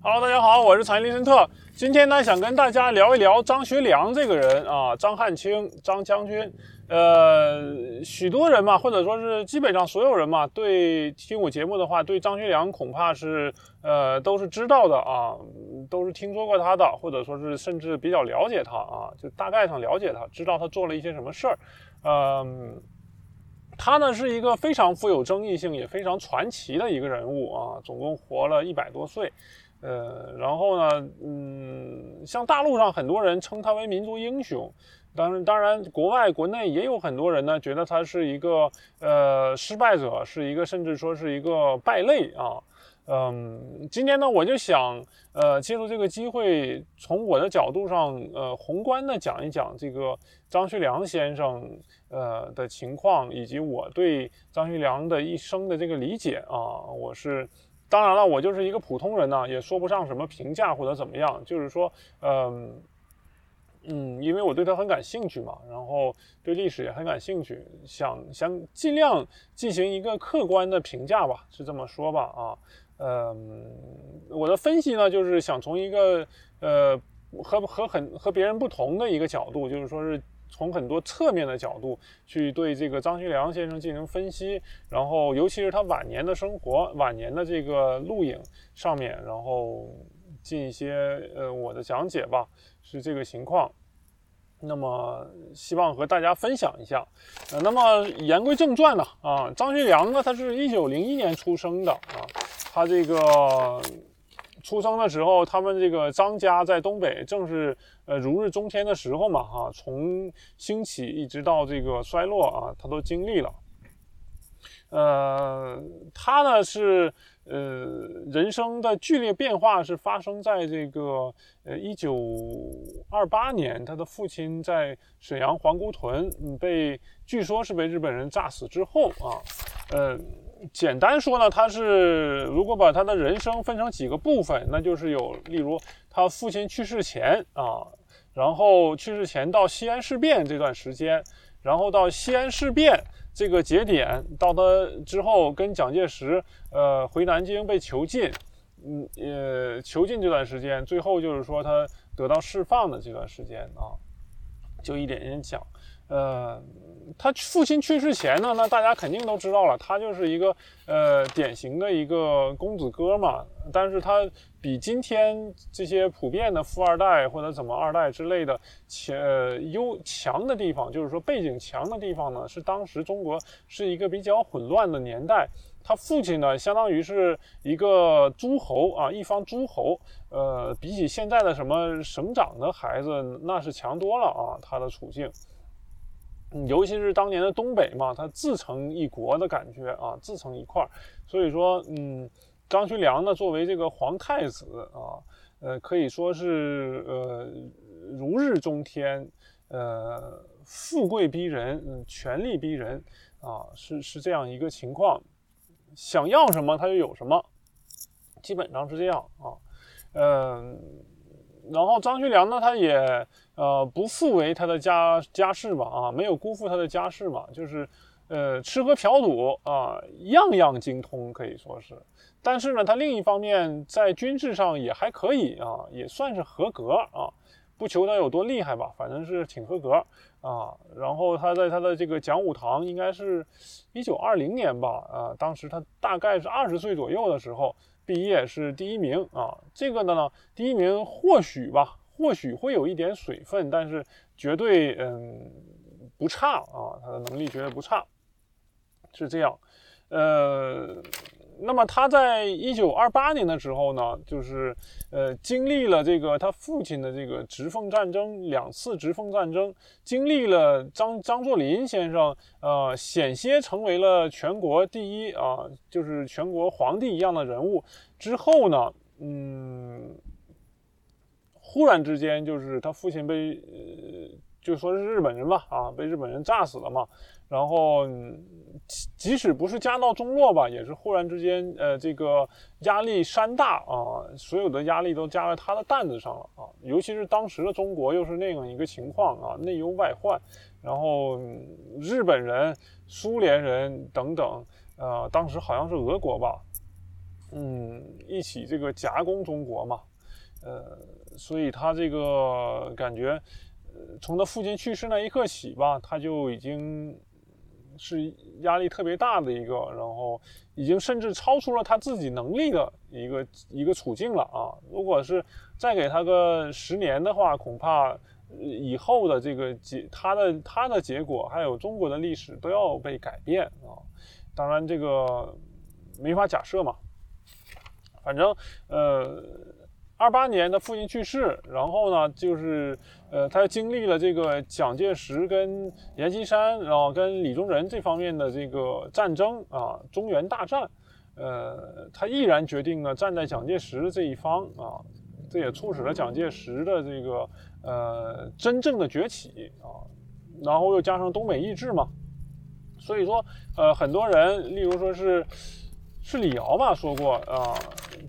Hello，大家好，我是财经林森特。今天呢，想跟大家聊一聊张学良这个人啊，张汉卿，张将军。呃，许多人嘛，或者说是基本上所有人嘛，对听我节目的话，对张学良恐怕是呃都是知道的啊，都是听说过他的，或者说是甚至比较了解他啊，就大概上了解他，知道他做了一些什么事儿。嗯，他呢是一个非常富有争议性，也非常传奇的一个人物啊，总共活了一百多岁。呃，然后呢，嗯，像大陆上很多人称他为民族英雄，当然，当然，国外国内也有很多人呢，觉得他是一个呃失败者，是一个甚至说是一个败类啊。嗯，今天呢，我就想呃借助这个机会，从我的角度上呃宏观的讲一讲这个张学良先生呃的情况，以及我对张学良的一生的这个理解啊，我是。当然了，我就是一个普通人呢，也说不上什么评价或者怎么样。就是说，嗯嗯，因为我对他很感兴趣嘛，然后对历史也很感兴趣，想想尽量进行一个客观的评价吧，是这么说吧？啊，嗯，我的分析呢，就是想从一个呃和和很和别人不同的一个角度，就是说是。从很多侧面的角度去对这个张学良先生进行分析，然后尤其是他晚年的生活、晚年的这个录影上面，然后进一些呃我的讲解吧，是这个情况。那么希望和大家分享一下。呃，那么言归正传呢，啊，张学良呢，他是一九零一年出生的啊，他这个。出生的时候，他们这个张家在东北正是呃如日中天的时候嘛，哈，从兴起一直到这个衰落啊，他都经历了。呃，他呢是呃人生的剧烈变化是发生在这个呃一九二八年，他的父亲在沈阳皇姑屯被据说是被日本人炸死之后啊，呃。简单说呢，他是如果把他的人生分成几个部分，那就是有，例如他父亲去世前啊，然后去世前到西安事变这段时间，然后到西安事变这个节点，到他之后跟蒋介石呃回南京被囚禁，嗯呃囚禁这段时间，最后就是说他得到释放的这段时间啊，就一点点讲。呃，他父亲去世前呢，那大家肯定都知道了，他就是一个呃典型的一个公子哥嘛。但是他比今天这些普遍的富二代或者怎么二代之类的强呃优强的地方，就是说背景强的地方呢，是当时中国是一个比较混乱的年代。他父亲呢，相当于是一个诸侯啊，一方诸侯。呃，比起现在的什么省长的孩子，那是强多了啊，他的处境。尤其是当年的东北嘛，它自成一国的感觉啊，自成一块儿。所以说，嗯，张学良呢，作为这个皇太子啊，呃，可以说是呃如日中天，呃，富贵逼人，嗯，权力逼人啊，是是这样一个情况。想要什么他就有什么，基本上是这样啊，嗯。然后张学良呢，他也呃不负为他的家家世嘛，啊，没有辜负他的家世嘛，就是呃吃喝嫖赌啊，样样精通可以说是。但是呢，他另一方面在军事上也还可以啊，也算是合格啊，不求他有多厉害吧，反正是挺合格啊。然后他在他的这个讲武堂，应该是一九二零年吧，啊，当时他大概是二十岁左右的时候。毕业是第一名啊，这个的呢，第一名或许吧，或许会有一点水分，但是绝对嗯不差啊，他的能力绝对不差，是这样，呃。那么他在一九二八年的时候呢，就是呃经历了这个他父亲的这个直奉战争两次直奉战争，经历了张张作霖先生呃险些成为了全国第一啊，就是全国皇帝一样的人物之后呢，嗯，忽然之间就是他父亲被呃就说是日本人吧啊被日本人炸死了嘛。然后，即使不是家道中落吧，也是忽然之间，呃，这个压力山大啊，所有的压力都加在他的担子上了啊。尤其是当时的中国又是那样一个情况啊，内忧外患，然后日本人、苏联人等等，呃，当时好像是俄国吧，嗯，一起这个夹攻中国嘛，呃，所以他这个感觉，呃，从他父亲去世那一刻起吧，他就已经是压力特别大的一个，然后已经甚至超出了他自己能力的一个一个处境了啊！如果是再给他个十年的话，恐怕以后的这个结他的他的结果，还有中国的历史都要被改变啊！当然，这个没法假设嘛。反正，呃，二八年的父亲去世，然后呢，就是，呃，他经历了这个蒋介石跟阎锡山，然后跟李宗仁这方面的这个战争啊，中原大战，呃，他毅然决定呢站在蒋介石这一方啊，这也促使了蒋介石的这个呃真正的崛起啊，然后又加上东北易帜嘛，所以说，呃，很多人，例如说是。是李敖吧说过啊，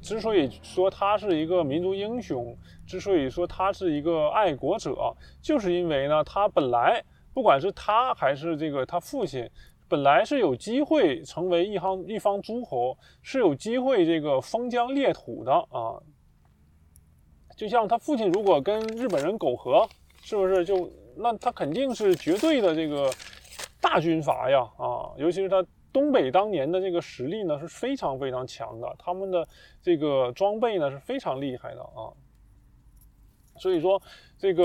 之所以说他是一个民族英雄，之所以说他是一个爱国者，就是因为呢，他本来不管是他还是这个他父亲，本来是有机会成为一方一方诸侯，是有机会这个封疆裂土的啊。就像他父亲如果跟日本人苟合，是不是就那他肯定是绝对的这个大军阀呀啊，尤其是他。东北当年的这个实力呢是非常非常强的，他们的这个装备呢是非常厉害的啊。所以说，这个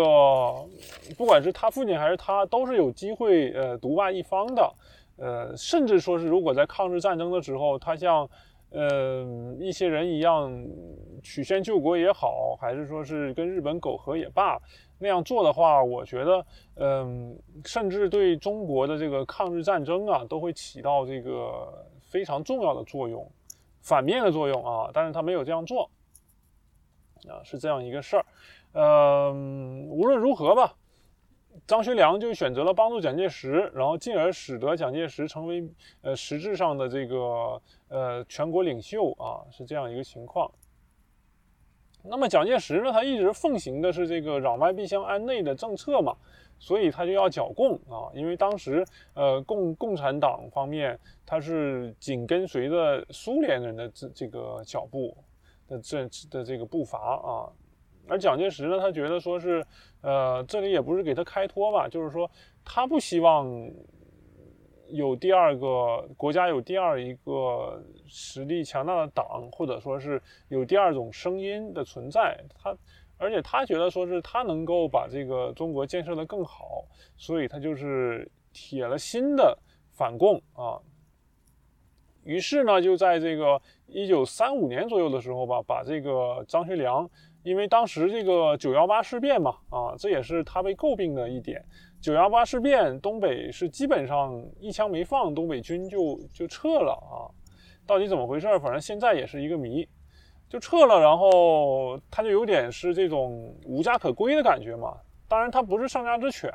不管是他父亲还是他，都是有机会呃独霸一方的。呃，甚至说是如果在抗日战争的时候，他像呃一些人一样曲线救国也好，还是说是跟日本苟合也罢。那样做的话，我觉得，嗯，甚至对中国的这个抗日战争啊，都会起到这个非常重要的作用，反面的作用啊。但是他没有这样做，啊，是这样一个事儿。嗯，无论如何吧，张学良就选择了帮助蒋介石，然后进而使得蒋介石成为呃实质上的这个呃全国领袖啊，是这样一个情况。那么蒋介石呢，他一直奉行的是这个攘外必先安内的政策嘛，所以他就要剿共啊，因为当时呃共共产党方面他是紧跟随着苏联人的这这个脚步的这的这个步伐啊，而蒋介石呢，他觉得说是呃这里也不是给他开脱吧，就是说他不希望。有第二个国家有第二一个实力强大的党，或者说是有第二种声音的存在，他而且他觉得说是他能够把这个中国建设的更好，所以他就是铁了心的反共啊。于是呢，就在这个一九三五年左右的时候吧，把这个张学良，因为当时这个九幺八事变嘛，啊，这也是他被诟病的一点。九幺八事变，东北是基本上一枪没放，东北军就就撤了啊！到底怎么回事？反正现在也是一个谜，就撤了。然后他就有点是这种无家可归的感觉嘛。当然，他不是上家之犬，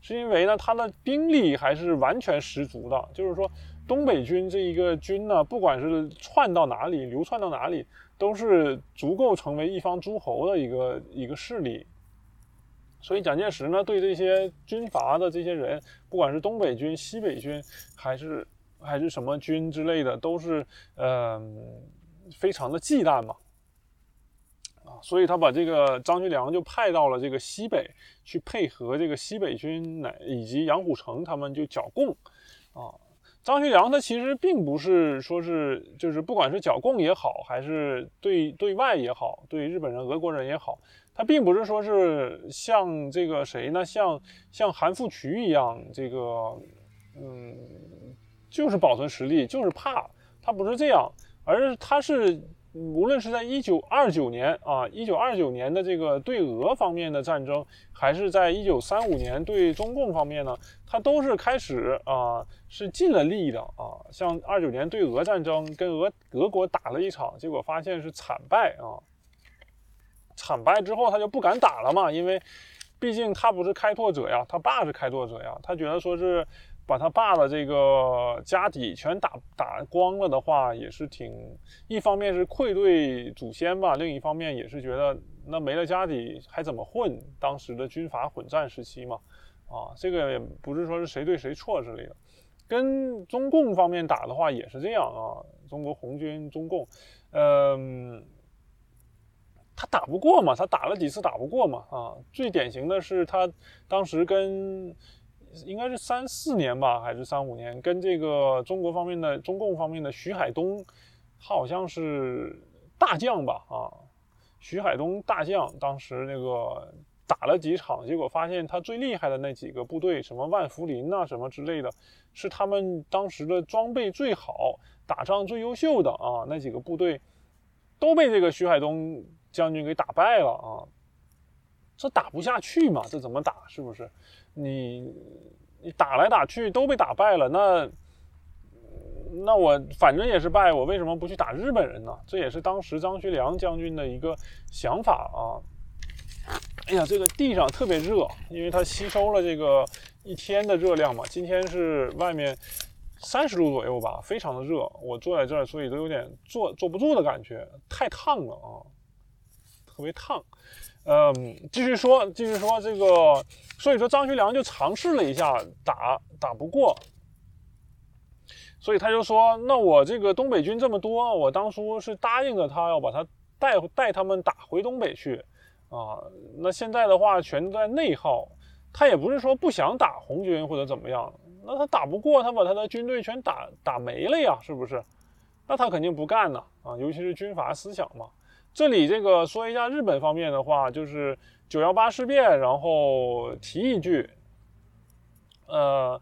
是因为呢，他的兵力还是完全十足的。就是说，东北军这一个军呢，不管是窜到哪里，流窜到哪里，都是足够成为一方诸侯的一个一个势力。所以蒋介石呢，对这些军阀的这些人，不管是东北军、西北军，还是还是什么军之类的，都是呃非常的忌惮嘛。啊，所以他把这个张学良就派到了这个西北去配合这个西北军，乃以及杨虎城他们就剿共。啊，张学良他其实并不是说是就是不管是剿共也好，还是对对外也好，对日本人、俄国人也好。他并不是说是像这个谁呢？像像韩复渠一样，这个嗯，就是保存实力，就是怕他不是这样，而是他是无论是在一九二九年啊，一九二九年的这个对俄方面的战争，还是在一九三五年对中共方面呢，他都是开始啊是尽了力的啊。像二九年对俄战争，跟俄俄国打了一场，结果发现是惨败啊。惨败之后，他就不敢打了嘛，因为毕竟他不是开拓者呀，他爸是开拓者呀。他觉得说是把他爸的这个家底全打打光了的话，也是挺一方面是愧对祖先吧，另一方面也是觉得那没了家底还怎么混？当时的军阀混战时期嘛，啊，这个也不是说是谁对谁错之类的。跟中共方面打的话也是这样啊，中国红军、中共，嗯，他打不过嘛，他打了几次打不过嘛，啊，最典型的是他当时跟应该是三四年吧，还是三五年，跟这个中国方面的中共方面的徐海东，他好像是大将吧，啊，徐海东大将当时那个。打了几场，结果发现他最厉害的那几个部队，什么万福林呐，什么之类的，是他们当时的装备最好、打仗最优秀的啊，那几个部队都被这个徐海东将军给打败了啊！这打不下去嘛？这怎么打？是不是？你你打来打去都被打败了，那那我反正也是败，我为什么不去打日本人呢？这也是当时张学良将军的一个想法啊。哎呀，这个地上特别热，因为它吸收了这个一天的热量嘛。今天是外面三十度左右吧，非常的热。我坐在这儿，所以都有点坐坐不住的感觉，太烫了啊，特别烫。嗯，继续说，继续说这个，所以说张学良就尝试了一下打，打不过，所以他就说：“那我这个东北军这么多，我当初是答应了他要把他带带他们打回东北去。”啊，那现在的话全在内耗，他也不是说不想打红军或者怎么样，那他打不过，他把他的军队全打打没了呀，是不是？那他肯定不干呢，啊，尤其是军阀思想嘛。这里这个说一下日本方面的话，就是九幺八事变，然后提一句，呃，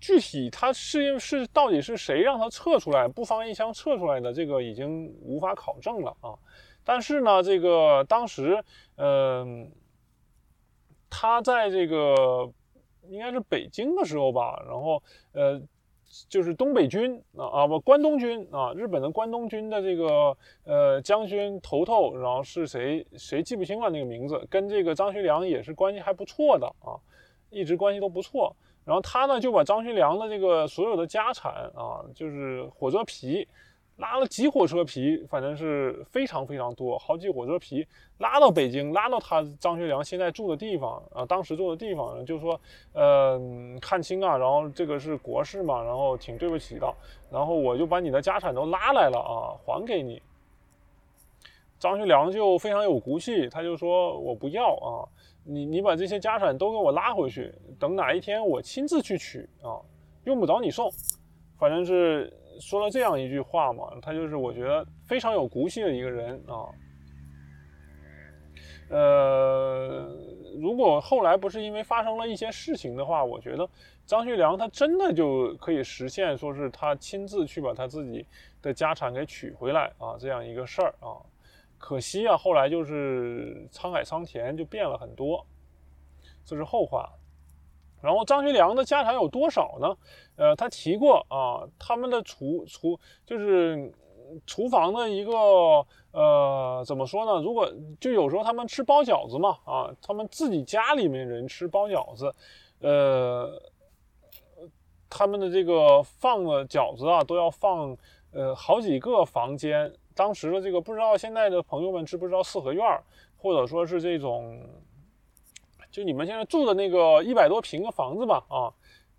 具体他是是到底是谁让他撤出来，不放一枪撤出来的，这个已经无法考证了啊。但是呢，这个当时，嗯，他在这个应该是北京的时候吧，然后，呃，就是东北军啊啊不关东军啊，日本的关东军的这个呃将军头头，然后是谁谁记不清了那个名字，跟这个张学良也是关系还不错的啊，一直关系都不错。然后他呢就把张学良的这个所有的家产啊，就是火车皮。拉了几火车皮，反正是非常非常多，好几火车皮拉到北京，拉到他张学良现在住的地方啊，当时住的地方，就说，呃，看清啊，然后这个是国事嘛，然后挺对不起的，然后我就把你的家产都拉来了啊，还给你。张学良就非常有骨气，他就说我不要啊，你你把这些家产都给我拉回去，等哪一天我亲自去取啊，用不着你送，反正是。说了这样一句话嘛，他就是我觉得非常有骨气的一个人啊。呃，如果后来不是因为发生了一些事情的话，我觉得张学良他真的就可以实现，说是他亲自去把他自己的家产给取回来啊，这样一个事儿啊。可惜啊，后来就是沧海桑田就变了很多，这是后话。然后张学良的家产有多少呢？呃，他提过啊，他们的厨厨就是厨房的一个呃，怎么说呢？如果就有时候他们吃包饺子嘛，啊，他们自己家里面人吃包饺子，呃，他们的这个放的饺子啊，都要放呃好几个房间。当时的这个不知道现在的朋友们知不知道四合院，或者说是这种。就你们现在住的那个一百多平的房子吧，啊，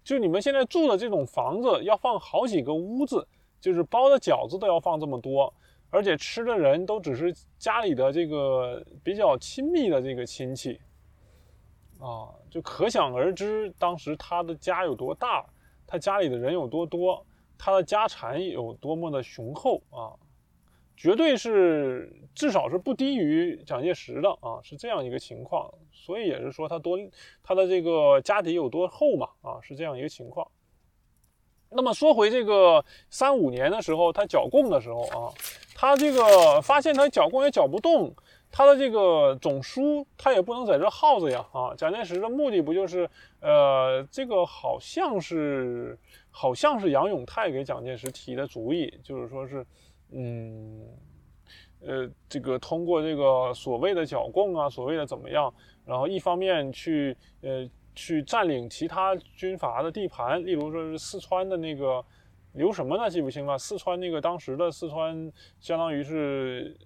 就你们现在住的这种房子要放好几个屋子，就是包的饺子都要放这么多，而且吃的人都只是家里的这个比较亲密的这个亲戚，啊，就可想而知当时他的家有多大，他家里的人有多多，他的家产有多么的雄厚啊。绝对是，至少是不低于蒋介石的啊，是这样一个情况，所以也是说他多他的这个家底有多厚嘛啊，是这样一个情况。那么说回这个三五年的时候，他剿共的时候啊，他这个发现他剿共也剿不动，他的这个总书他也不能在这耗着呀啊。蒋介石的目的不就是呃，这个好像是好像是杨永泰给蒋介石提的主意，就是说是。嗯，呃，这个通过这个所谓的剿共啊，所谓的怎么样，然后一方面去呃去占领其他军阀的地盘，例如说是四川的那个刘什么呢？记不清了。四川那个当时的四川相当于是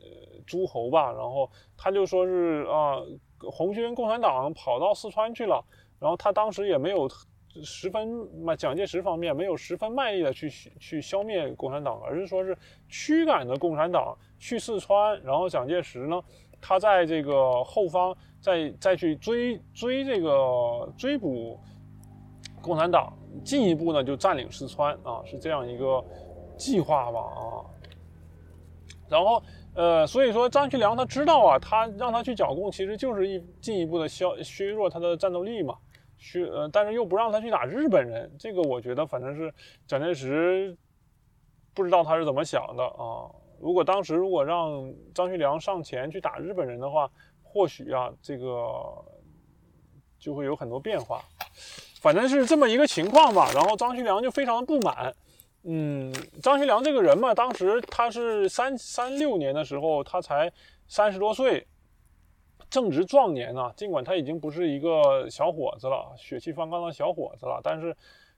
诸侯吧，然后他就说是啊，红军共产党跑到四川去了，然后他当时也没有十分蒋介石方面没有十分卖力的去去消灭共产党，而是说是驱赶着共产党去四川，然后蒋介石呢，他在这个后方再再去追追这个追捕共产党，进一步呢就占领四川啊，是这样一个计划吧啊，然后。呃，所以说张学良他知道啊，他让他去剿共，其实就是一进一步的削削弱他的战斗力嘛，去呃，但是又不让他去打日本人，这个我觉得反正是蒋介石不知道他是怎么想的啊。如果当时如果让张学良上前去打日本人的话，或许啊，这个就会有很多变化，反正是这么一个情况吧。然后张学良就非常不满。嗯，张学良这个人嘛，当时他是三三六年的时候，他才三十多岁，正值壮年啊。尽管他已经不是一个小伙子了，血气方刚的小伙子了，但是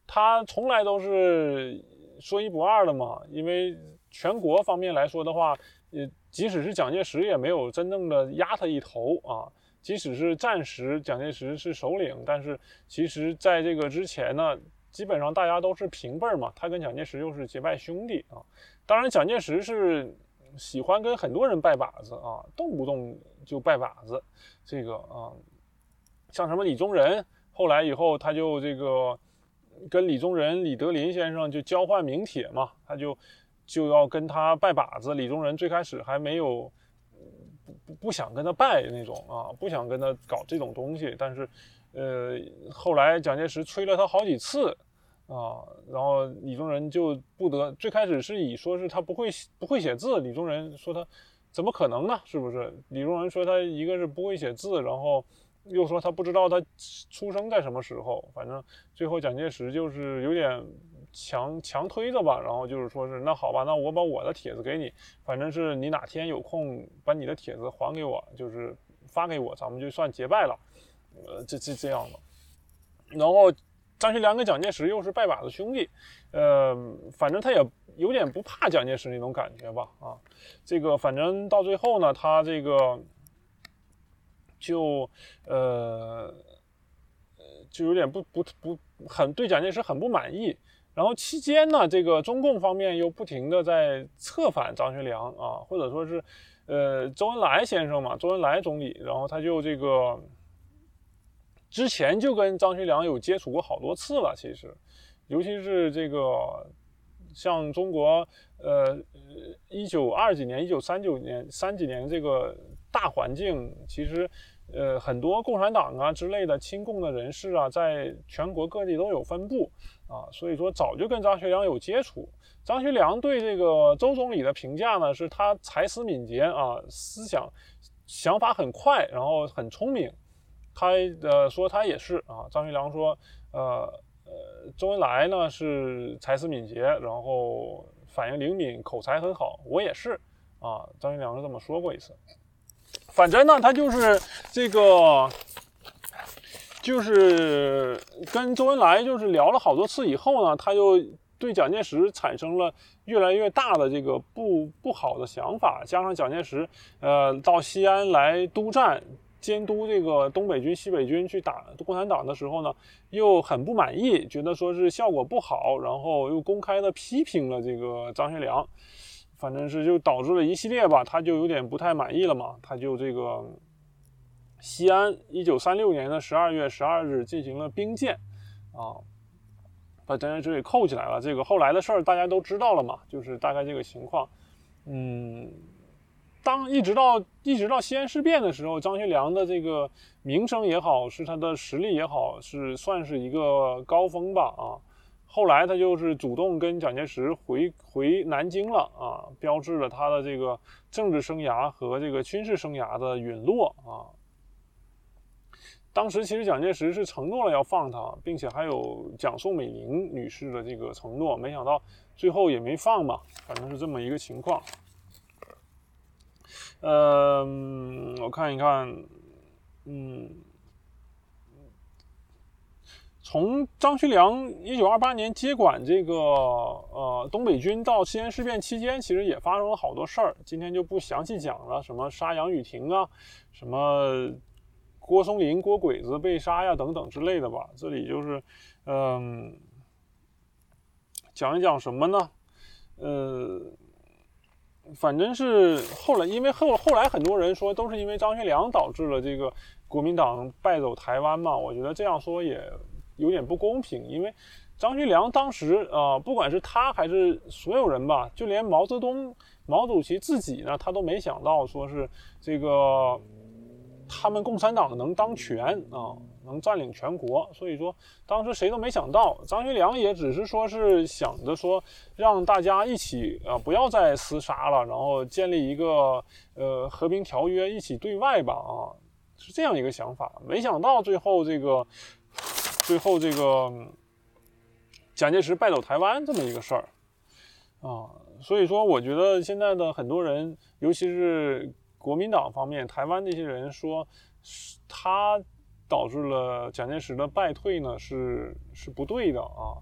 他从来都是说一不二的嘛。因为全国方面来说的话，呃，即使是蒋介石也没有真正的压他一头啊。即使是暂时蒋介石是首领，但是其实在这个之前呢。基本上大家都是平辈儿嘛，他跟蒋介石又是结拜兄弟啊。当然，蒋介石是喜欢跟很多人拜把子啊，动不动就拜把子。这个啊，像什么李宗仁，后来以后他就这个跟李宗仁、李德林先生就交换名帖嘛，他就就要跟他拜把子。李宗仁最开始还没有不不不想跟他拜那种啊，不想跟他搞这种东西，但是。呃，后来蒋介石催了他好几次，啊，然后李宗仁就不得，最开始是以说是他不会不会写字，李宗仁说他怎么可能呢？是不是？李宗仁说他一个是不会写字，然后又说他不知道他出生在什么时候，反正最后蒋介石就是有点强强推着吧，然后就是说是那好吧，那我把我的帖子给你，反正是你哪天有空把你的帖子还给我，就是发给我，咱们就算结拜了。呃，这这这样的，然后张学良跟蒋介石又是拜把子兄弟，呃，反正他也有点不怕蒋介石那种感觉吧，啊，这个反正到最后呢，他这个就呃就有点不不不很对蒋介石很不满意，然后期间呢，这个中共方面又不停的在策反张学良啊，或者说是呃周恩来先生嘛，周恩来总理，然后他就这个。之前就跟张学良有接触过好多次了，其实，尤其是这个像中国，呃，一九二几年、一九三九年、三几年这个大环境，其实，呃，很多共产党啊之类的亲共的人士啊，在全国各地都有分布啊，所以说早就跟张学良有接触。张学良对这个周总理的评价呢，是他才思敏捷啊，思想想法很快，然后很聪明。他呃说他也是啊，张学良说，呃呃，周恩来呢是才思敏捷，然后反应灵敏，口才很好，我也是啊，张学良是这么说过一次。反正呢，他就是这个，就是跟周恩来就是聊了好多次以后呢，他就对蒋介石产生了越来越大的这个不不好的想法，加上蒋介石呃到西安来督战。监督这个东北军、西北军去打共产党的时候呢，又很不满意，觉得说是效果不好，然后又公开的批评了这个张学良，反正是就导致了一系列吧，他就有点不太满意了嘛，他就这个西安一九三六年的十二月十二日进行了兵谏，啊，把张介石给扣起来了。这个后来的事儿大家都知道了嘛，就是大概这个情况，嗯。当一直到一直到西安事变的时候，张学良的这个名声也好，是他的实力也好，是算是一个高峰吧啊。后来他就是主动跟蒋介石回回南京了啊，标志了他的这个政治生涯和这个军事生涯的陨落啊。当时其实蒋介石是承诺了要放他，并且还有蒋宋美龄女士的这个承诺，没想到最后也没放嘛，反正是这么一个情况。嗯，我看一看，嗯，从张学良一九二八年接管这个呃东北军到西安事变期间，其实也发生了好多事儿，今天就不详细讲了，什么杀杨雨婷啊，什么郭松龄郭鬼子被杀呀等等之类的吧。这里就是嗯，讲一讲什么呢？呃，反正是后来，因为后后来很多人说都是因为张学良导致了这个国民党败走台湾嘛。我觉得这样说也有点不公平，因为张学良当时啊，不管是他还是所有人吧，就连毛泽东、毛主席自己呢，他都没想到说是这个他们共产党能当权啊。能占领全国，所以说当时谁都没想到，张学良也只是说是想着说让大家一起啊不要再厮杀了，然后建立一个呃和平条约，一起对外吧啊，是这样一个想法。没想到最后这个最后这个蒋介石败走台湾这么一个事儿啊，所以说我觉得现在的很多人，尤其是国民党方面，台湾那些人说他。导致了蒋介石的败退呢，是是不对的啊。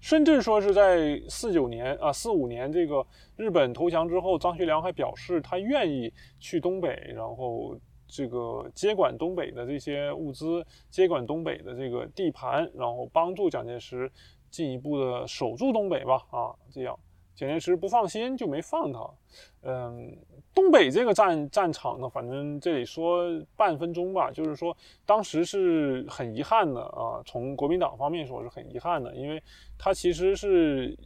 甚至说是在四九年啊四五年这个日本投降之后，张学良还表示他愿意去东北，然后这个接管东北的这些物资，接管东北的这个地盘，然后帮助蒋介石进一步的守住东北吧啊，这样蒋介石不放心就没放他，嗯。东北这个战战场呢，反正这里说半分钟吧，就是说当时是很遗憾的啊。从国民党方面说是很遗憾的，因为他其实是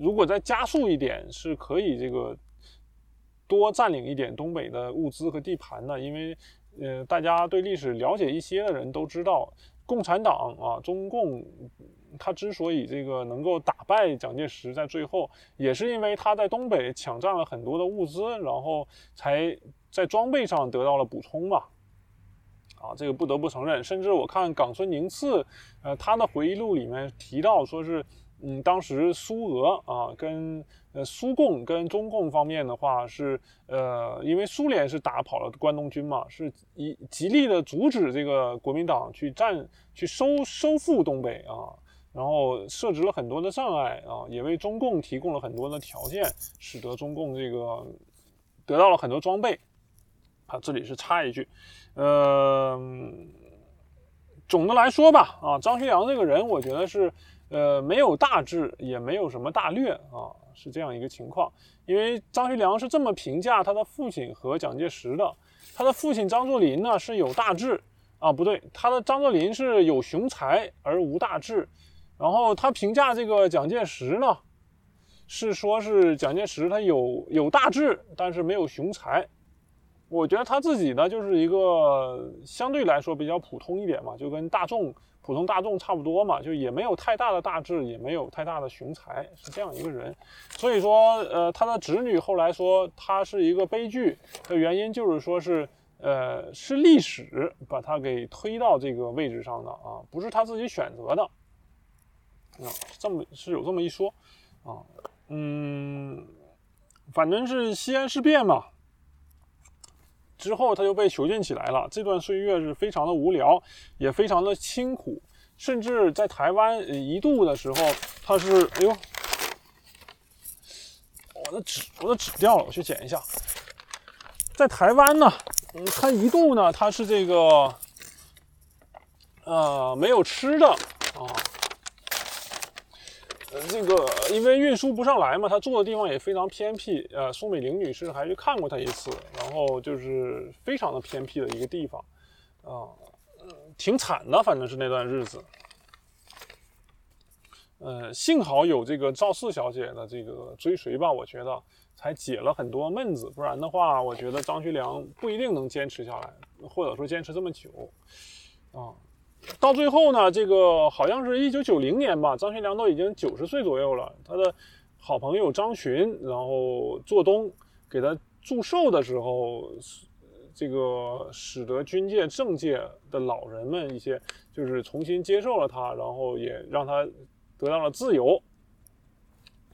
如果再加速一点，是可以这个多占领一点东北的物资和地盘的。因为呃，大家对历史了解一些的人都知道，共产党啊，中共。他之所以这个能够打败蒋介石，在最后也是因为他在东北抢占了很多的物资，然后才在装备上得到了补充嘛。啊，这个不得不承认。甚至我看冈村宁次，呃，他的回忆录里面提到说是，嗯，当时苏俄啊，跟呃苏共跟中共方面的话是，呃，因为苏联是打跑了关东军嘛，是以极力的阻止这个国民党去占去收收复东北啊。然后设置了很多的障碍啊，也为中共提供了很多的条件，使得中共这个得到了很多装备。啊，这里是插一句，呃，总的来说吧，啊，张学良这个人，我觉得是呃没有大志，也没有什么大略啊，是这样一个情况。因为张学良是这么评价他的父亲和蒋介石的，他的父亲张作霖呢是有大志啊，不对，他的张作霖是有雄才而无大志。然后他评价这个蒋介石呢，是说是蒋介石他有有大志，但是没有雄才。我觉得他自己呢就是一个相对来说比较普通一点嘛，就跟大众普通大众差不多嘛，就也没有太大的大志，也没有太大的雄才，是这样一个人。所以说，呃，他的侄女后来说他是一个悲剧的原因，就是说是呃是历史把他给推到这个位置上的啊，不是他自己选择的。啊，这么是有这么一说，啊，嗯，反正是西安事变嘛，之后他就被囚禁起来了。这段岁月是非常的无聊，也非常的清苦，甚至在台湾一度的时候，他是，哎呦，我的纸，我的纸掉了，我去捡一下。在台湾呢，嗯，他一度呢，他是这个，呃，没有吃的啊。呃，这个因为运输不上来嘛，他住的地方也非常偏僻。呃，宋美龄女士还去看过他一次，然后就是非常的偏僻的一个地方，啊，挺惨的，反正是那段日子。呃，幸好有这个赵四小姐的这个追随吧，我觉得才解了很多闷子，不然的话，我觉得张学良不一定能坚持下来，或者说坚持这么久，啊。到最后呢，这个好像是一九九零年吧，张学良都已经九十岁左右了。他的好朋友张巡，然后做东给他祝寿的时候，这个使得军界、政界的老人们一些就是重新接受了他，然后也让他得到了自由，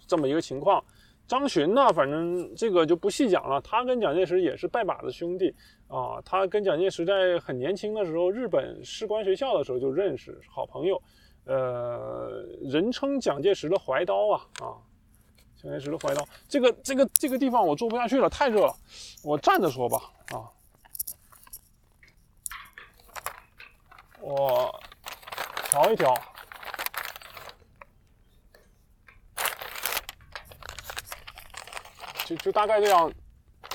这么一个情况。张巡呢，反正这个就不细讲了。他跟蒋介石也是拜把子兄弟啊他跟蒋介石在很年轻的时候日本士官学校的时候就认识好朋友。呃人称蒋介石的怀刀啊啊蒋介石的怀刀。这个这个这个地方我坐不下去了太热了我站着说吧啊。我调一调。就就大概这样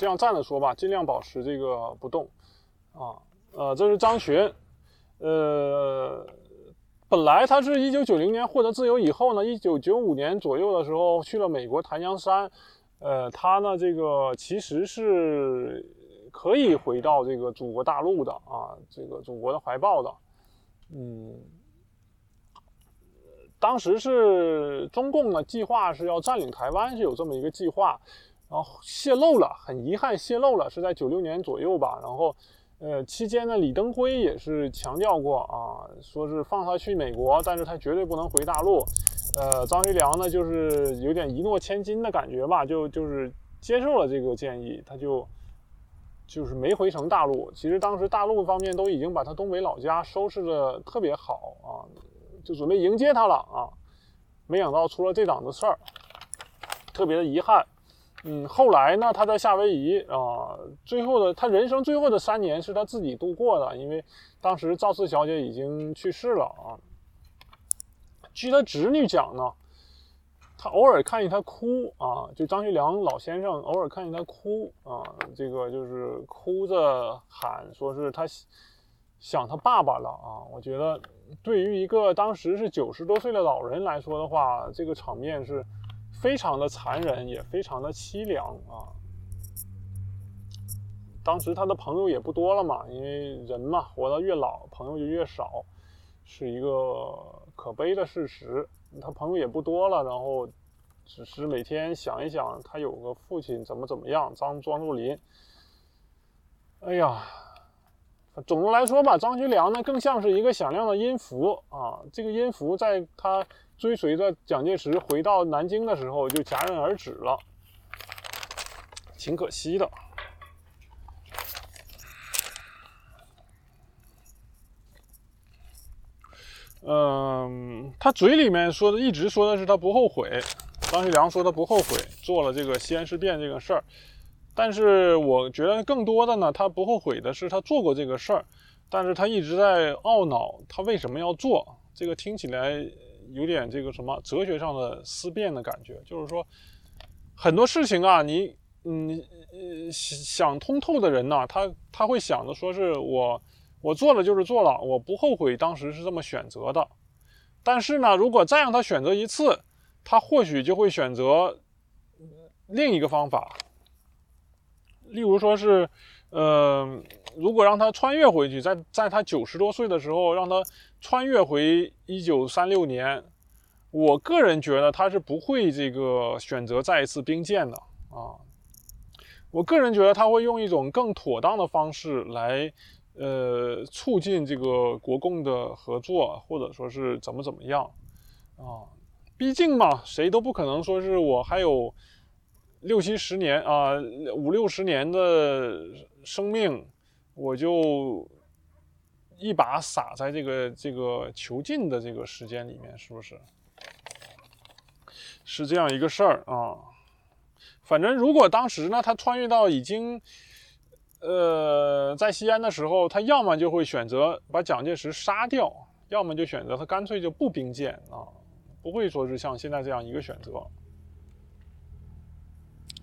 这样站着说吧，尽量保持这个不动啊。呃，这是张群，呃，本来他是一九九零年获得自由以后呢，一九九五年左右的时候去了美国檀香山，呃，他呢这个其实是可以回到这个祖国大陆的啊，这个祖国的怀抱的，嗯。当时是中共呢计划是要占领台湾，是有这么一个计划，然后泄露了，很遗憾泄露了，是在九六年左右吧。然后，呃，期间呢，李登辉也是强调过啊，说是放他去美国，但是他绝对不能回大陆。呃，张学良呢就是有点一诺千金的感觉吧，就就是接受了这个建议，他就就是没回成大陆。其实当时大陆方面都已经把他东北老家收拾的特别好啊。就准备迎接他了啊，没想到出了这档子事儿，特别的遗憾。嗯，后来呢，他在夏威夷啊，最后的他人生最后的三年是他自己度过的，因为当时赵四小姐已经去世了啊。据他侄女讲呢，他偶尔看见他哭啊，就张学良老先生偶尔看见他哭啊，这个就是哭着喊，说是他。想他爸爸了啊！我觉得，对于一个当时是九十多岁的老人来说的话，这个场面是非常的残忍，也非常的凄凉啊。当时他的朋友也不多了嘛，因为人嘛，活得越老，朋友就越少，是一个可悲的事实。他朋友也不多了，然后只是每天想一想，他有个父亲怎么怎么样，张庄若林。哎呀！总的来说吧，张学良呢更像是一个响亮的音符啊。这个音符在他追随着蒋介石回到南京的时候就戛然而止了，挺可惜的。嗯，他嘴里面说的一直说的是他不后悔，张学良说他不后悔做了这个西安事变这个事儿。但是我觉得更多的呢，他不后悔的是他做过这个事儿，但是他一直在懊恼他为什么要做。这个听起来有点这个什么哲学上的思辨的感觉，就是说很多事情啊，你嗯想通透的人呢，他他会想着说是我我做了就是做了，我不后悔当时是这么选择的。但是呢，如果再让他选择一次，他或许就会选择另一个方法。例如说是，呃，如果让他穿越回去，在在他九十多岁的时候，让他穿越回一九三六年，我个人觉得他是不会这个选择再一次兵谏的啊。我个人觉得他会用一种更妥当的方式来，呃，促进这个国共的合作，或者说是怎么怎么样啊。毕竟嘛，谁都不可能说是我还有。六七十年啊，五六十年的生命，我就一把撒在这个这个囚禁的这个时间里面，是不是？是这样一个事儿啊。反正如果当时呢，他穿越到已经，呃，在西安的时候，他要么就会选择把蒋介石杀掉，要么就选择他干脆就不兵谏啊，不会说是像现在这样一个选择。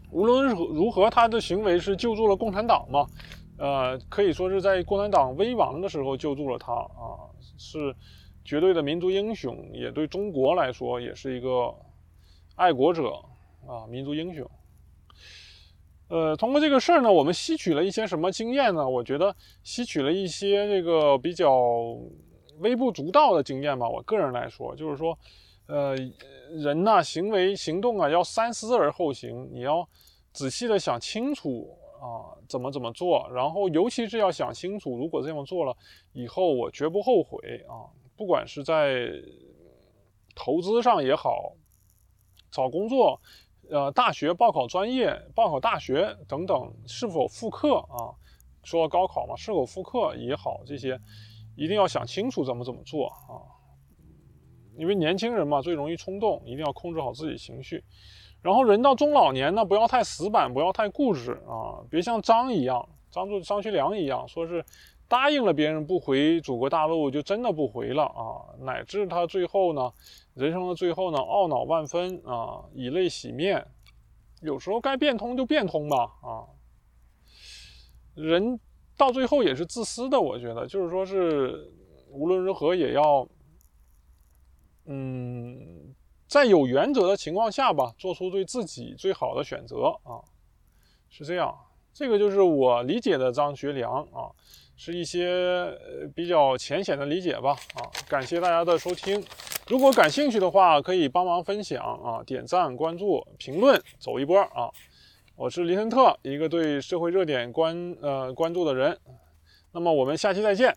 无论如何，他的行为是救助了共产党嘛？呃，可以说是在共产党危亡的时候救助了他啊，是绝对的民族英雄，也对中国来说也是一个爱国者啊，民族英雄。呃，通过这个事儿呢，我们吸取了一些什么经验呢？我觉得吸取了一些这个比较微不足道的经验吧。我个人来说，就是说。呃，人呐，行为行动啊，要三思而后行。你要仔细的想清楚啊，怎么怎么做。然后，尤其是要想清楚，如果这样做了以后，我绝不后悔啊。不管是在投资上也好，找工作，呃，大学报考专业、报考大学等等，是否复课啊？说高考嘛，是否复课也好，这些一定要想清楚怎么怎么做啊。因为年轻人嘛，最容易冲动，一定要控制好自己情绪。然后人到中老年呢，不要太死板，不要太固执啊，别像张一样，张作张学良一样，说是答应了别人不回祖国大陆，就真的不回了啊，乃至他最后呢，人生的最后呢，懊恼万分啊，以泪洗面有时候该变通就变通吧，啊，人到最后也是自私的，我觉得就是说是无论如何也要，嗯，在有原则的情况下吧，做出对自己最好的选择啊，是这样，这个就是我理解的张学良啊。是一些比较浅显的理解吧，啊，感谢大家的收听。如果感兴趣的话，可以帮忙分享啊，点赞、关注、评论，走一波啊。我是林森特，一个对社会热点关呃关注的人。那么我们下期再见。